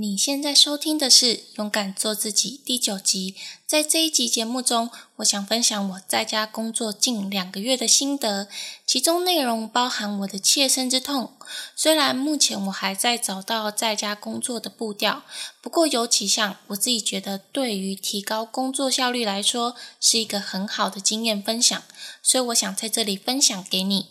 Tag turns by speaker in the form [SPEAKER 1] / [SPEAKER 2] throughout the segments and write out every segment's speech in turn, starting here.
[SPEAKER 1] 你现在收听的是《勇敢做自己》第九集。在这一集节目中，我想分享我在家工作近两个月的心得，其中内容包含我的切身之痛。虽然目前我还在找到在家工作的步调，不过有几项我自己觉得对于提高工作效率来说是一个很好的经验分享，所以我想在这里分享给你。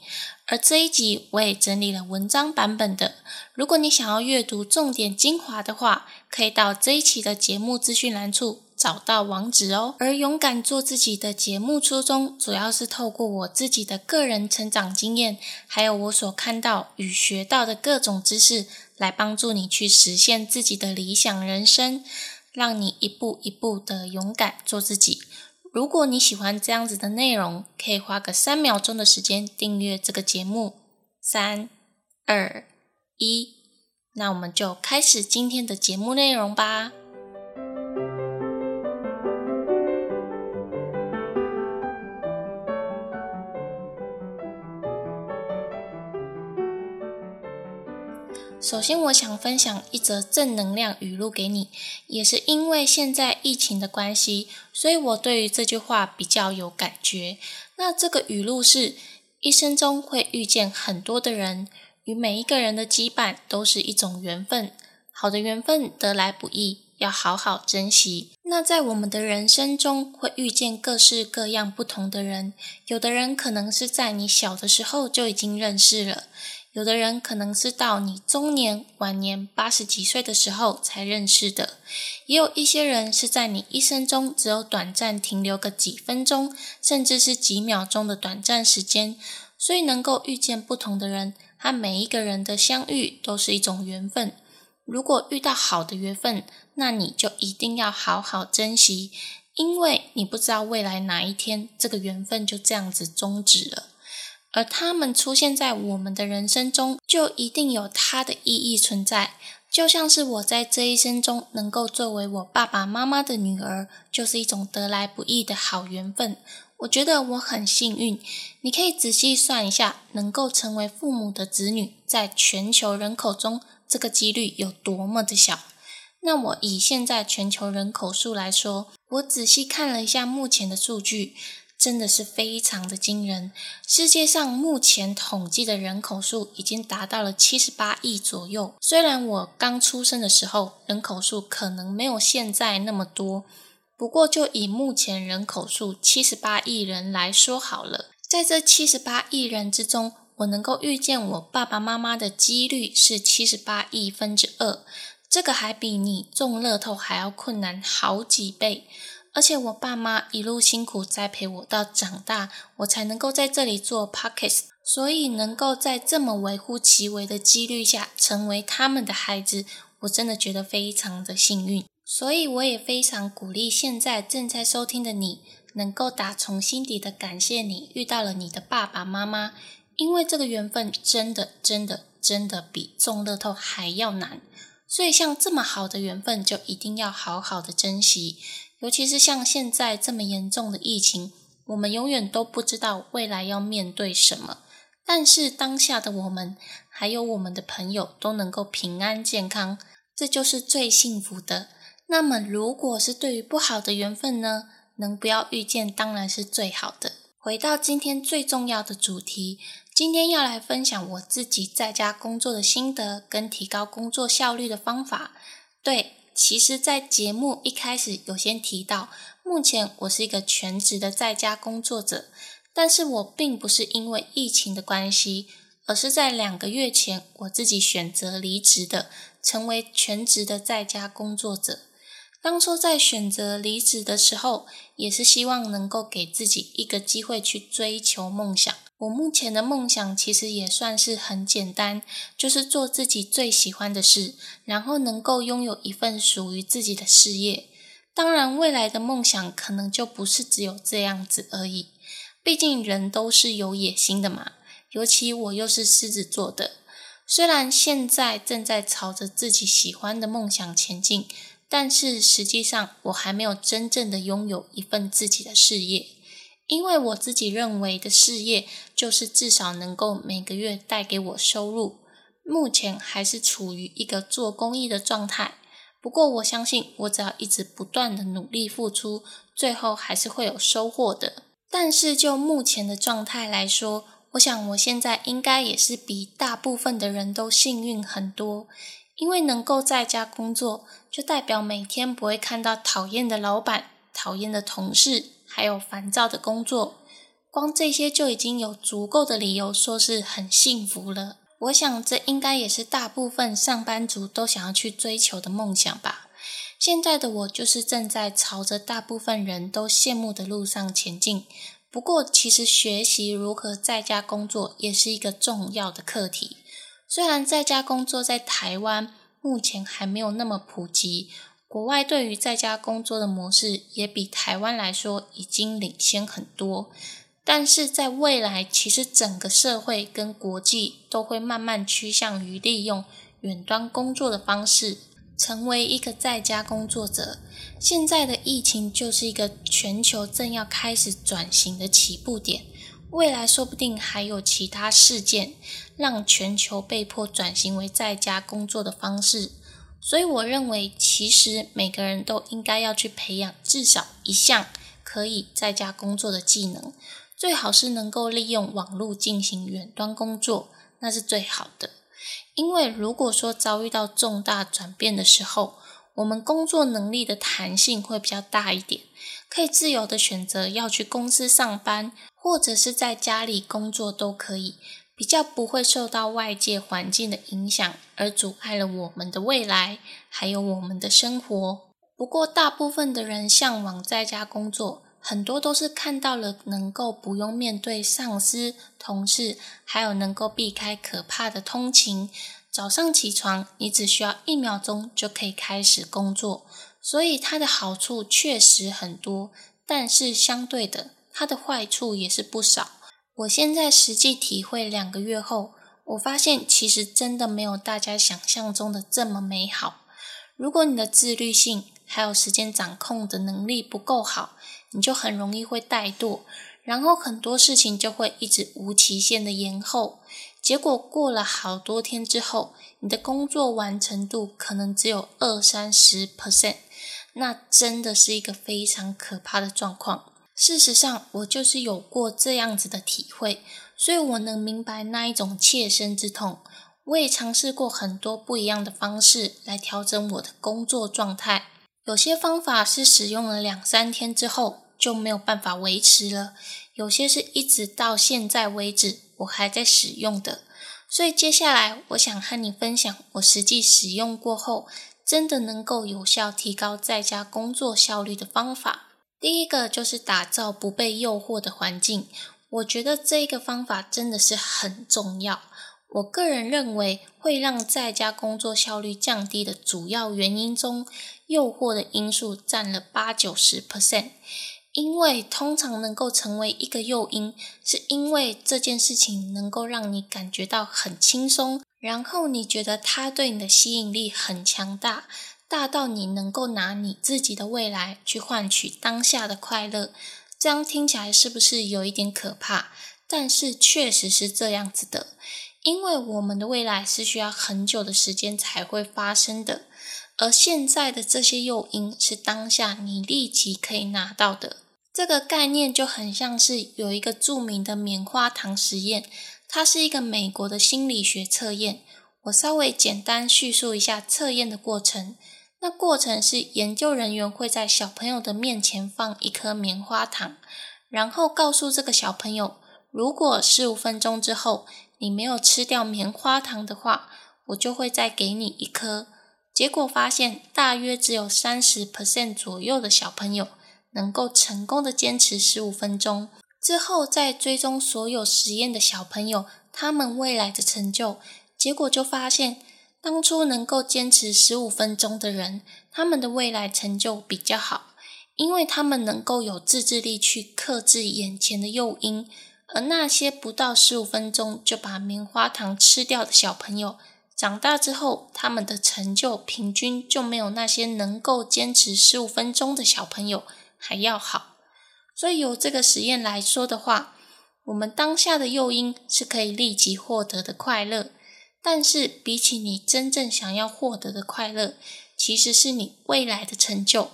[SPEAKER 1] 而这一集我也整理了文章版本的，如果你想要阅读重点精华的话，可以到这一期的节目资讯栏处找到网址哦。而勇敢做自己的节目初衷，主要是透过我自己的个人成长经验，还有我所看到与学到的各种知识，来帮助你去实现自己的理想人生，让你一步一步的勇敢做自己。如果你喜欢这样子的内容，可以花个三秒钟的时间订阅这个节目。三、二、一，那我们就开始今天的节目内容吧。首先，我想分享一则正能量语录给你，也是因为现在疫情的关系，所以我对于这句话比较有感觉。那这个语录是：一生中会遇见很多的人，与每一个人的羁绊都是一种缘分。好的缘分得来不易，要好好珍惜。那在我们的人生中，会遇见各式各样不同的人，有的人可能是在你小的时候就已经认识了。有的人可能是到你中年、晚年八十几岁的时候才认识的，也有一些人是在你一生中只有短暂停留个几分钟，甚至是几秒钟的短暂时间。所以能够遇见不同的人，和每一个人的相遇都是一种缘分。如果遇到好的缘分，那你就一定要好好珍惜，因为你不知道未来哪一天这个缘分就这样子终止了。而他们出现在我们的人生中，就一定有它的意义存在。就像是我在这一生中能够作为我爸爸妈妈的女儿，就是一种得来不易的好缘分。我觉得我很幸运。你可以仔细算一下，能够成为父母的子女，在全球人口中，这个几率有多么的小。那我以现在全球人口数来说，我仔细看了一下目前的数据。真的是非常的惊人。世界上目前统计的人口数已经达到了七十八亿左右。虽然我刚出生的时候人口数可能没有现在那么多，不过就以目前人口数七十八亿人来说好了，在这七十八亿人之中，我能够遇见我爸爸妈妈的几率是七十八亿分之二，这个还比你中乐透还要困难好几倍。而且我爸妈一路辛苦栽培我到长大，我才能够在这里做 podcast，所以能够在这么微乎其微的几率下成为他们的孩子，我真的觉得非常的幸运。所以我也非常鼓励现在正在收听的你，能够打从心底的感谢你遇到了你的爸爸妈妈，因为这个缘分真的真的真的比中乐透还要难。所以像这么好的缘分，就一定要好好的珍惜。尤其是像现在这么严重的疫情，我们永远都不知道未来要面对什么。但是当下的我们，还有我们的朋友都能够平安健康，这就是最幸福的。那么，如果是对于不好的缘分呢？能不要遇见，当然是最好的。回到今天最重要的主题，今天要来分享我自己在家工作的心得，跟提高工作效率的方法。对。其实，在节目一开始有先提到，目前我是一个全职的在家工作者，但是我并不是因为疫情的关系，而是在两个月前我自己选择离职的，成为全职的在家工作者。当初在选择离职的时候，也是希望能够给自己一个机会去追求梦想。我目前的梦想其实也算是很简单，就是做自己最喜欢的事，然后能够拥有一份属于自己的事业。当然，未来的梦想可能就不是只有这样子而已。毕竟人都是有野心的嘛，尤其我又是狮子座的。虽然现在正在朝着自己喜欢的梦想前进，但是实际上我还没有真正的拥有一份自己的事业。因为我自己认为的事业，就是至少能够每个月带给我收入。目前还是处于一个做公益的状态，不过我相信，我只要一直不断的努力付出，最后还是会有收获的。但是就目前的状态来说，我想我现在应该也是比大部分的人都幸运很多，因为能够在家工作，就代表每天不会看到讨厌的老板、讨厌的同事，还有烦躁的工作。光这些就已经有足够的理由说是很幸福了。我想这应该也是大部分上班族都想要去追求的梦想吧。现在的我就是正在朝着大部分人都羡慕的路上前进。不过，其实学习如何在家工作也是一个重要的课题。虽然在家工作在台湾目前还没有那么普及，国外对于在家工作的模式也比台湾来说已经领先很多。但是在未来，其实整个社会跟国际都会慢慢趋向于利用远端工作的方式，成为一个在家工作者。现在的疫情就是一个全球正要开始转型的起步点，未来说不定还有其他事件让全球被迫转型为在家工作的方式。所以，我认为其实每个人都应该要去培养至少一项可以在家工作的技能。最好是能够利用网络进行远端工作，那是最好的。因为如果说遭遇到重大转变的时候，我们工作能力的弹性会比较大一点，可以自由的选择要去公司上班，或者是在家里工作都可以，比较不会受到外界环境的影响而阻碍了我们的未来，还有我们的生活。不过，大部分的人向往在家工作。很多都是看到了能够不用面对上司、同事，还有能够避开可怕的通勤。早上起床，你只需要一秒钟就可以开始工作，所以它的好处确实很多。但是相对的，它的坏处也是不少。我现在实际体会两个月后，我发现其实真的没有大家想象中的这么美好。如果你的自律性还有时间掌控的能力不够好，你就很容易会怠惰，然后很多事情就会一直无期限的延后，结果过了好多天之后，你的工作完成度可能只有二三十 percent，那真的是一个非常可怕的状况。事实上，我就是有过这样子的体会，所以我能明白那一种切身之痛。我也尝试过很多不一样的方式来调整我的工作状态。有些方法是使用了两三天之后就没有办法维持了，有些是一直到现在为止我还在使用的。所以接下来我想和你分享我实际使用过后真的能够有效提高在家工作效率的方法。第一个就是打造不被诱惑的环境，我觉得这个方法真的是很重要。我个人认为会让在家工作效率降低的主要原因中。诱惑的因素占了八九十 percent，因为通常能够成为一个诱因，是因为这件事情能够让你感觉到很轻松，然后你觉得它对你的吸引力很强大，大到你能够拿你自己的未来去换取当下的快乐。这样听起来是不是有一点可怕？但是确实是这样子的，因为我们的未来是需要很久的时间才会发生的。而现在的这些诱因是当下你立即可以拿到的，这个概念就很像是有一个著名的棉花糖实验，它是一个美国的心理学测验。我稍微简单叙述一下测验的过程。那过程是研究人员会在小朋友的面前放一颗棉花糖，然后告诉这个小朋友，如果十五分钟之后你没有吃掉棉花糖的话，我就会再给你一颗。结果发现，大约只有三十 percent 左右的小朋友能够成功的坚持十五分钟。之后再追踪所有实验的小朋友，他们未来的成就，结果就发现，当初能够坚持十五分钟的人，他们的未来成就比较好，因为他们能够有自制力去克制眼前的诱因。而那些不到十五分钟就把棉花糖吃掉的小朋友，长大之后，他们的成就平均就没有那些能够坚持十五分钟的小朋友还要好。所以，由这个实验来说的话，我们当下的诱因是可以立即获得的快乐，但是比起你真正想要获得的快乐，其实是你未来的成就。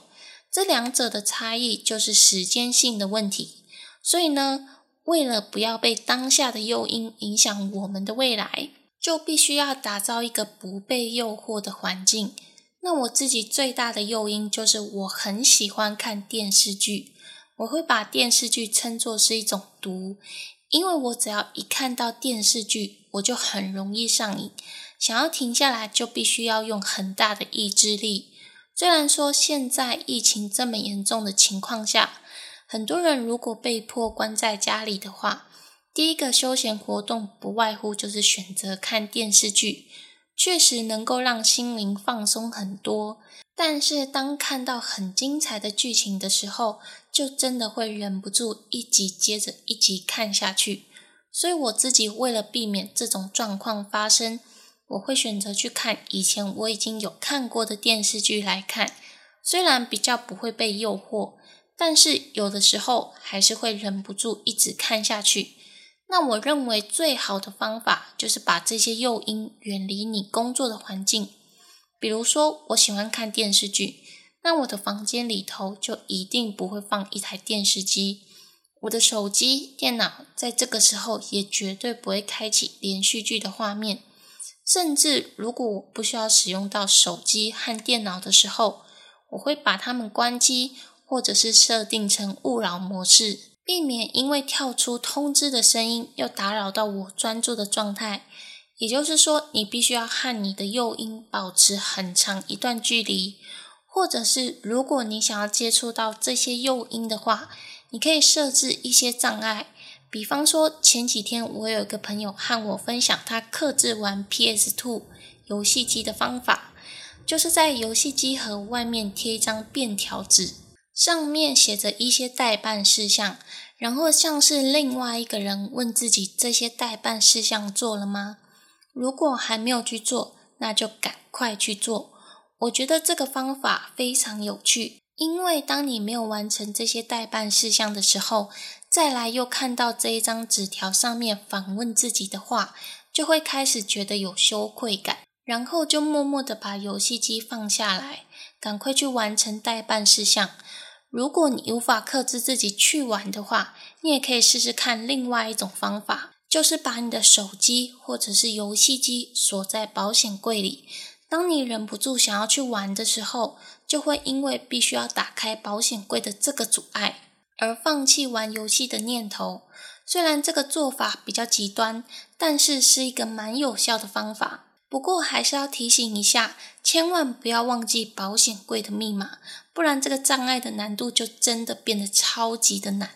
[SPEAKER 1] 这两者的差异就是时间性的问题。所以呢，为了不要被当下的诱因影响我们的未来，就必须要打造一个不被诱惑的环境。那我自己最大的诱因就是我很喜欢看电视剧，我会把电视剧称作是一种毒，因为我只要一看到电视剧，我就很容易上瘾，想要停下来就必须要用很大的意志力。虽然说现在疫情这么严重的情况下，很多人如果被迫关在家里的话，第一个休闲活动不外乎就是选择看电视剧。确实能够让心灵放松很多，但是当看到很精彩的剧情的时候，就真的会忍不住一集接着一集看下去。所以我自己为了避免这种状况发生，我会选择去看以前我已经有看过的电视剧来看。虽然比较不会被诱惑，但是有的时候还是会忍不住一直看下去。那我认为最好的方法就是把这些诱因远离你工作的环境。比如说，我喜欢看电视剧，那我的房间里头就一定不会放一台电视机。我的手机、电脑在这个时候也绝对不会开启连续剧的画面。甚至如果我不需要使用到手机和电脑的时候，我会把它们关机，或者是设定成勿扰模式。避免因为跳出通知的声音又打扰到我专注的状态，也就是说，你必须要和你的诱因保持很长一段距离，或者是如果你想要接触到这些诱因的话，你可以设置一些障碍。比方说，前几天我有一个朋友和我分享他克制玩 PS Two 游戏机的方法，就是在游戏机盒外面贴一张便条纸。上面写着一些代办事项，然后像是另外一个人问自己：这些代办事项做了吗？如果还没有去做，那就赶快去做。我觉得这个方法非常有趣，因为当你没有完成这些代办事项的时候，再来又看到这一张纸条上面反问自己的话，就会开始觉得有羞愧感，然后就默默的把游戏机放下来，赶快去完成代办事项。如果你无法克制自己去玩的话，你也可以试试看另外一种方法，就是把你的手机或者是游戏机锁在保险柜里。当你忍不住想要去玩的时候，就会因为必须要打开保险柜的这个阻碍，而放弃玩游戏的念头。虽然这个做法比较极端，但是是一个蛮有效的方法。不过还是要提醒一下，千万不要忘记保险柜的密码，不然这个障碍的难度就真的变得超级的难。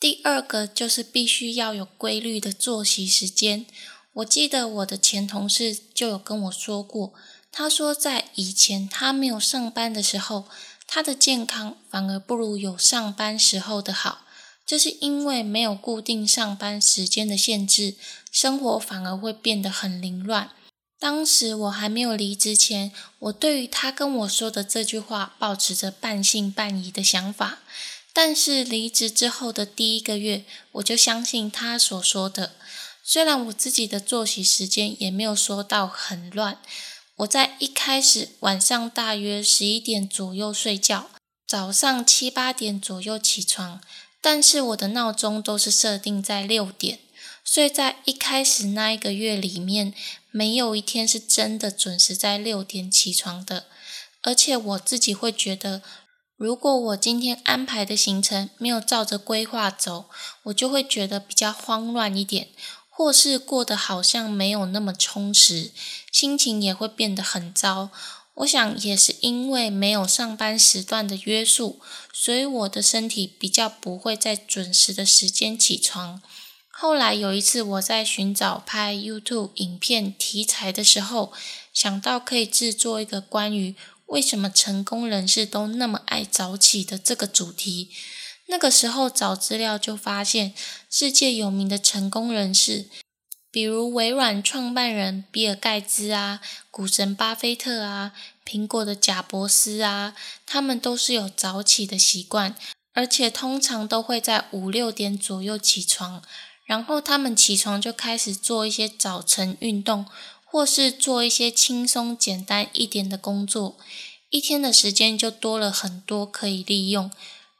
[SPEAKER 1] 第二个就是必须要有规律的作息时间。我记得我的前同事就有跟我说过，他说在以前他没有上班的时候，他的健康反而不如有上班时候的好，这是因为没有固定上班时间的限制，生活反而会变得很凌乱。当时我还没有离职前，我对于他跟我说的这句话，保持着半信半疑的想法。但是离职之后的第一个月，我就相信他所说的。虽然我自己的作息时间也没有说到很乱，我在一开始晚上大约十一点左右睡觉，早上七八点左右起床，但是我的闹钟都是设定在六点。所以在一开始那一个月里面，没有一天是真的准时在六点起床的。而且我自己会觉得，如果我今天安排的行程没有照着规划走，我就会觉得比较慌乱一点，或是过得好像没有那么充实，心情也会变得很糟。我想也是因为没有上班时段的约束，所以我的身体比较不会在准时的时间起床。后来有一次，我在寻找拍 YouTube 影片题材的时候，想到可以制作一个关于为什么成功人士都那么爱早起的这个主题。那个时候找资料就发现，世界有名的成功人士，比如微软创办人比尔盖茨啊、股神巴菲特啊、苹果的贾伯斯啊，他们都是有早起的习惯，而且通常都会在五六点左右起床。然后他们起床就开始做一些早晨运动，或是做一些轻松简单一点的工作。一天的时间就多了很多可以利用，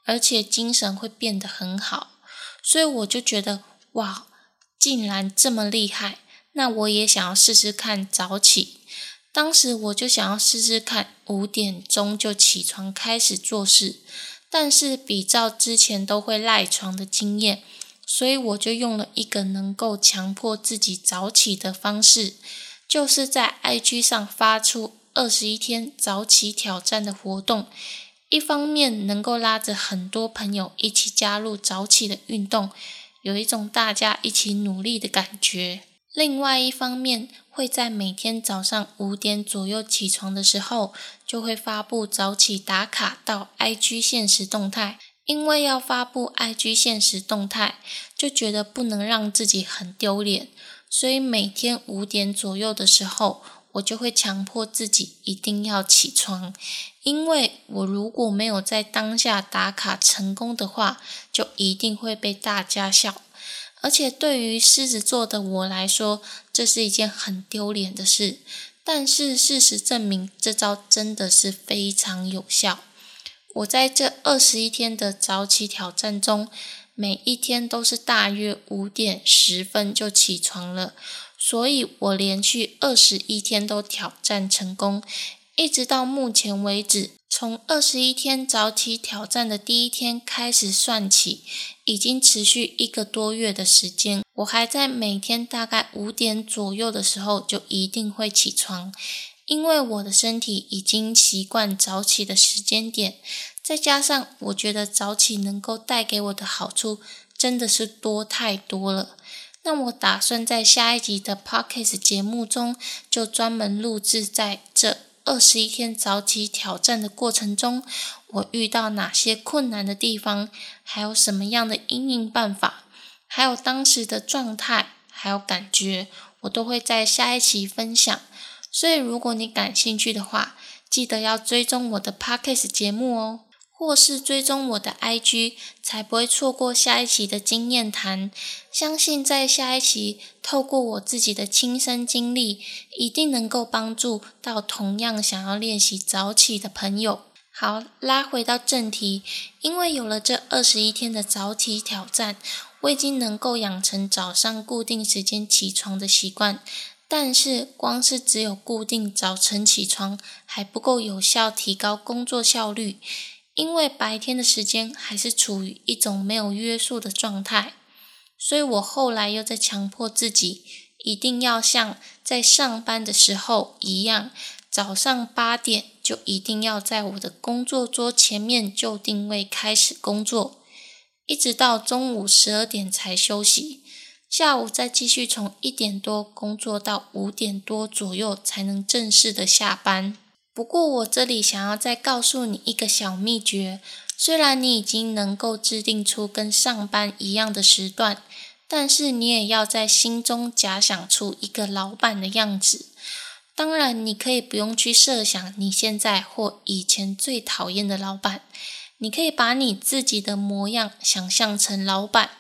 [SPEAKER 1] 而且精神会变得很好。所以我就觉得，哇，竟然这么厉害！那我也想要试试看早起。当时我就想要试试看五点钟就起床开始做事，但是比照之前都会赖床的经验，所以我就用了一个能够强迫自己早起的方式，就是在 IG 上发出二十一天早起挑战的活动。一方面能够拉着很多朋友一起加入早起的运动，有一种大家一起努力的感觉；另外一方面，会在每天早上五点左右起床的时候，就会发布早起打卡到 IG 现实动态。因为要发布 IG 现实动态，就觉得不能让自己很丢脸，所以每天五点左右的时候。我就会强迫自己一定要起床，因为我如果没有在当下打卡成功的话，就一定会被大家笑。而且对于狮子座的我来说，这是一件很丢脸的事。但是事实证明，这招真的是非常有效。我在这二十一天的早起挑战中，每一天都是大约五点十分就起床了。所以我连续二十一天都挑战成功，一直到目前为止，从二十一天早起挑战的第一天开始算起，已经持续一个多月的时间。我还在每天大概五点左右的时候就一定会起床，因为我的身体已经习惯早起的时间点，再加上我觉得早起能够带给我的好处真的是多太多了。那我打算在下一集的 podcast 节目中，就专门录制在这二十一天早起挑战的过程中，我遇到哪些困难的地方，还有什么样的应应办法，还有当时的状态，还有感觉，我都会在下一期分享。所以如果你感兴趣的话，记得要追踪我的 podcast 节目哦。或是追踪我的 IG，才不会错过下一期的经验谈。相信在下一期，透过我自己的亲身经历，一定能够帮助到同样想要练习早起的朋友。好，拉回到正题，因为有了这二十一天的早起挑战，我已经能够养成早上固定时间起床的习惯。但是，光是只有固定早晨起床，还不够有效提高工作效率。因为白天的时间还是处于一种没有约束的状态，所以我后来又在强迫自己，一定要像在上班的时候一样，早上八点就一定要在我的工作桌前面就定位开始工作，一直到中午十二点才休息，下午再继续从一点多工作到五点多左右才能正式的下班。不过，我这里想要再告诉你一个小秘诀：虽然你已经能够制定出跟上班一样的时段，但是你也要在心中假想出一个老板的样子。当然，你可以不用去设想你现在或以前最讨厌的老板，你可以把你自己的模样想象成老板，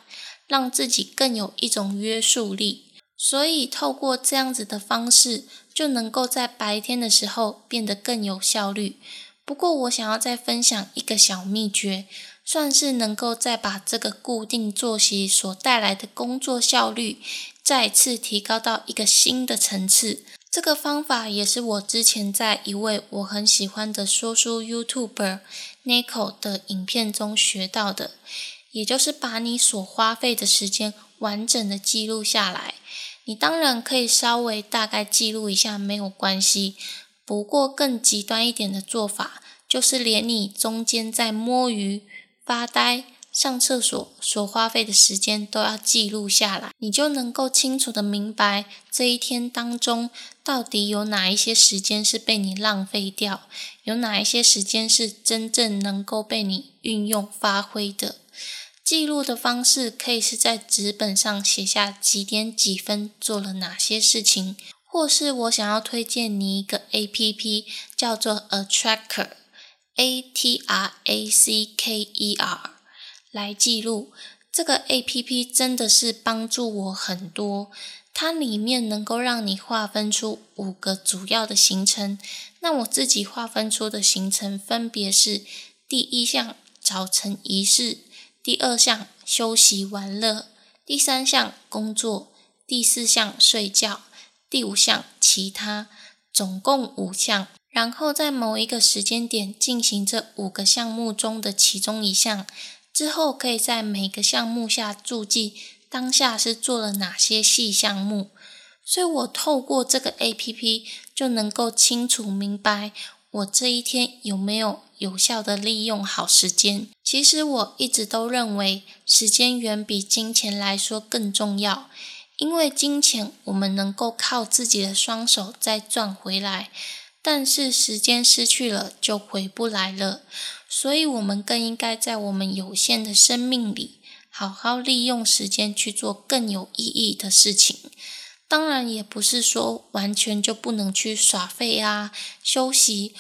[SPEAKER 1] 让自己更有一种约束力。所以，透过这样子的方式。就能够在白天的时候变得更有效率。不过，我想要再分享一个小秘诀，算是能够再把这个固定作息所带来的工作效率再次提高到一个新的层次。这个方法也是我之前在一位我很喜欢的说书 YouTuber Nico 的影片中学到的，也就是把你所花费的时间完整的记录下来。你当然可以稍微大概记录一下，没有关系。不过更极端一点的做法，就是连你中间在摸鱼、发呆、上厕所所花费的时间都要记录下来，你就能够清楚的明白这一天当中到底有哪一些时间是被你浪费掉，有哪一些时间是真正能够被你运用发挥的。记录的方式可以是在纸本上写下几点几分做了哪些事情，或是我想要推荐你一个 A P P，叫做 A Tracker，A T R A C K E R，来记录。这个 A P P 真的是帮助我很多。它里面能够让你划分出五个主要的行程。那我自己划分出的行程分别是：第一项早晨仪式，第二项休息玩乐，第三项工作，第四项睡觉，第五项其他，总共五项。然后在某一个时间点进行这五个项目中的其中一项，之后可以在每个项目下注记。当下是做了哪些细项目，所以我透过这个 A P P 就能够清楚明白我这一天有没有有效的利用好时间。其实我一直都认为时间远比金钱来说更重要，因为金钱我们能够靠自己的双手再赚回来，但是时间失去了就回不来了，所以我们更应该在我们有限的生命里。好好利用时间去做更有意义的事情，当然也不是说完全就不能去耍废啊、休息，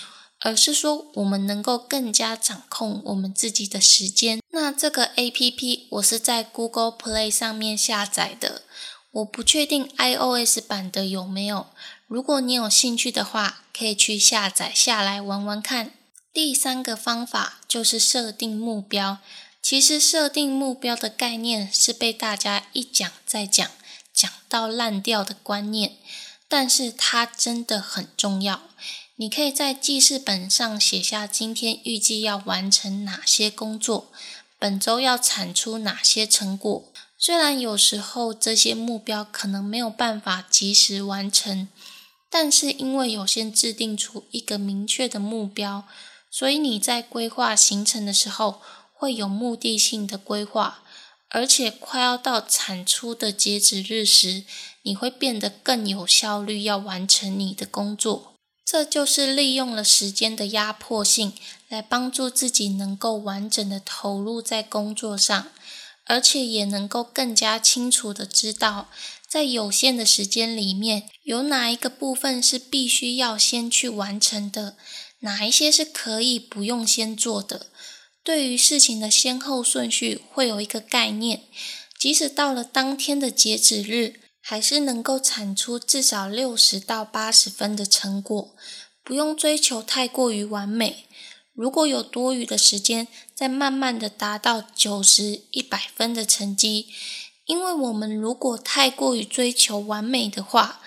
[SPEAKER 1] 而是说我们能够更加掌控我们自己的时间。那这个 A P P 我是在 Google Play 上面下载的，我不确定 iOS 版的有没有。如果你有兴趣的话，可以去下载下来玩玩看。第三个方法就是设定目标。其实设定目标的概念是被大家一讲再讲，讲到烂掉的观念，但是它真的很重要。你可以在记事本上写下今天预计要完成哪些工作，本周要产出哪些成果。虽然有时候这些目标可能没有办法及时完成，但是因为有先制定出一个明确的目标，所以你在规划行程的时候。会有目的性的规划，而且快要到产出的截止日时，你会变得更有效率，要完成你的工作。这就是利用了时间的压迫性，来帮助自己能够完整的投入在工作上，而且也能够更加清楚的知道，在有限的时间里面，有哪一个部分是必须要先去完成的，哪一些是可以不用先做的。对于事情的先后顺序会有一个概念，即使到了当天的截止日，还是能够产出至少六十到八十分的成果，不用追求太过于完美。如果有多余的时间，再慢慢的达到九十一百分的成绩。因为我们如果太过于追求完美的话，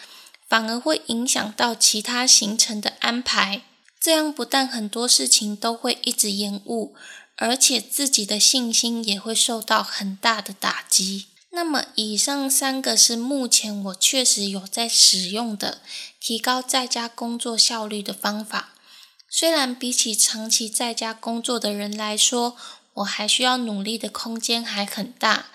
[SPEAKER 1] 反而会影响到其他行程的安排，这样不但很多事情都会一直延误。而且自己的信心也会受到很大的打击。那么，以上三个是目前我确实有在使用的提高在家工作效率的方法。虽然比起长期在家工作的人来说，我还需要努力的空间还很大。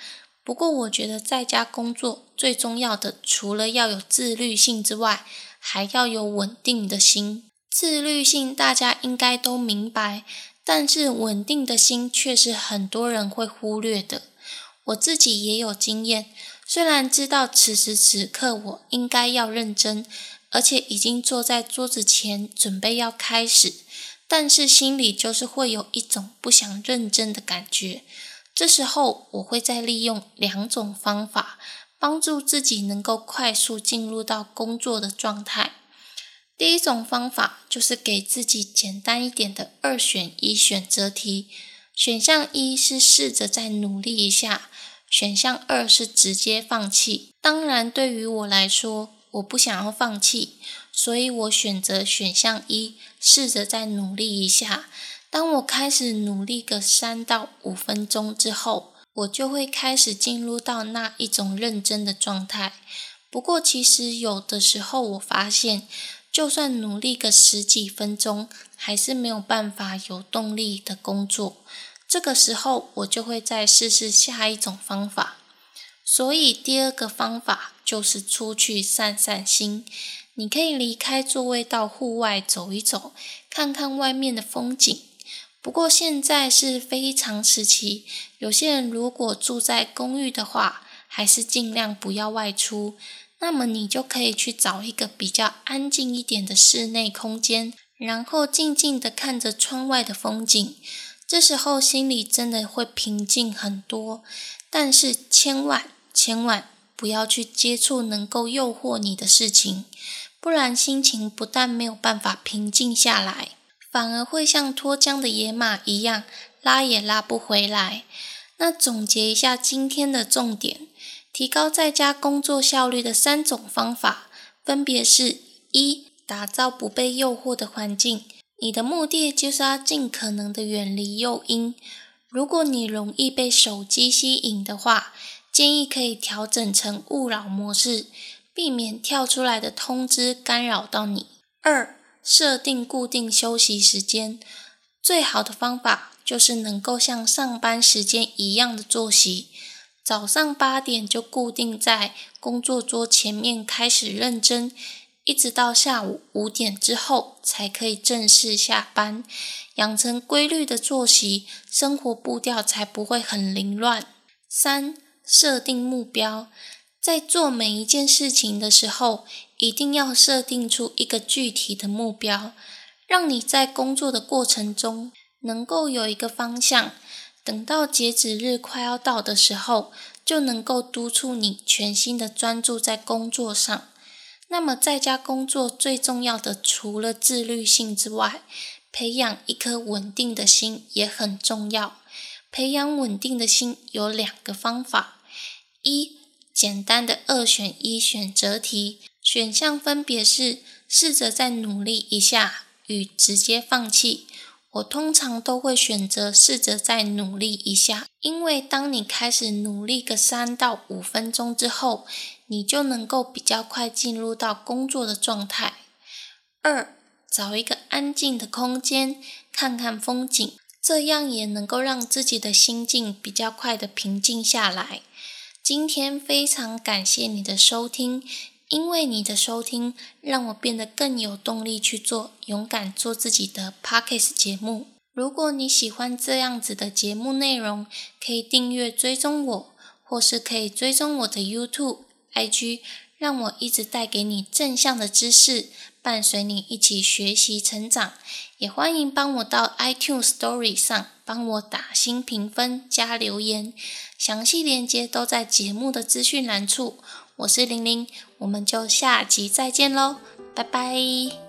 [SPEAKER 1] 不过，我觉得在家工作最重要的，除了要有自律性之外，还要有稳定的心。自律性大家应该都明白。但是稳定的心却是很多人会忽略的。我自己也有经验，虽然知道此时此刻我应该要认真，而且已经坐在桌子前准备要开始，但是心里就是会有一种不想认真的感觉。这时候我会再利用两种方法，帮助自己能够快速进入到工作的状态。第一种方法就是给自己简单一点的二选一选择题，选项一是试着再努力一下，选项二是直接放弃。当然，对于我来说，我不想要放弃，所以我选择选项一，试着再努力一下。当我开始努力个三到五分钟之后，我就会开始进入到那一种认真的状态。不过，其实有的时候我发现。就算努力个十几分钟，还是没有办法有动力的工作。这个时候，我就会再试试下一种方法。所以，第二个方法就是出去散散心。你可以离开座位，到户外走一走，看看外面的风景。不过，现在是非常时期，有些人如果住在公寓的话，还是尽量不要外出。那么你就可以去找一个比较安静一点的室内空间，然后静静的看着窗外的风景。这时候心里真的会平静很多。但是千万千万不要去接触能够诱惑你的事情，不然心情不但没有办法平静下来，反而会像脱缰的野马一样，拉也拉不回来。那总结一下今天的重点，提高在家工作效率的三种方法，分别是：一、打造不被诱惑的环境。你的目的就是要尽可能的远离诱因。如果你容易被手机吸引的话，建议可以调整成勿扰模式，避免跳出来的通知干扰到你。二、设定固定休息时间。最好的方法就是能够像上班时间一样的作息，早上八点就固定在工作桌前面开始认真。一直到下午五点之后才可以正式下班，养成规律的作息，生活步调才不会很凌乱。三、设定目标，在做每一件事情的时候，一定要设定出一个具体的目标，让你在工作的过程中能够有一个方向。等到截止日快要到的时候，就能够督促你全心的专注在工作上。那么在家工作最重要的，除了自律性之外，培养一颗稳定的心也很重要。培养稳定的心有两个方法：一，简单的二选一选择题，选项分别是试着再努力一下与直接放弃。我通常都会选择试着再努力一下，因为当你开始努力个三到五分钟之后，你就能够比较快进入到工作的状态。二，找一个安静的空间，看看风景，这样也能够让自己的心境比较快的平静下来。今天非常感谢你的收听。因为你的收听，让我变得更有动力去做勇敢做自己的 Pockets 节目。如果你喜欢这样子的节目内容，可以订阅追踪我，或是可以追踪我的 YouTube、IG，让我一直带给你正向的知识，伴随你一起学习成长。也欢迎帮我到 iTunes Story 上帮我打新评分加留言，详细链接都在节目的资讯栏处。我是玲玲，我们就下集再见喽，拜拜。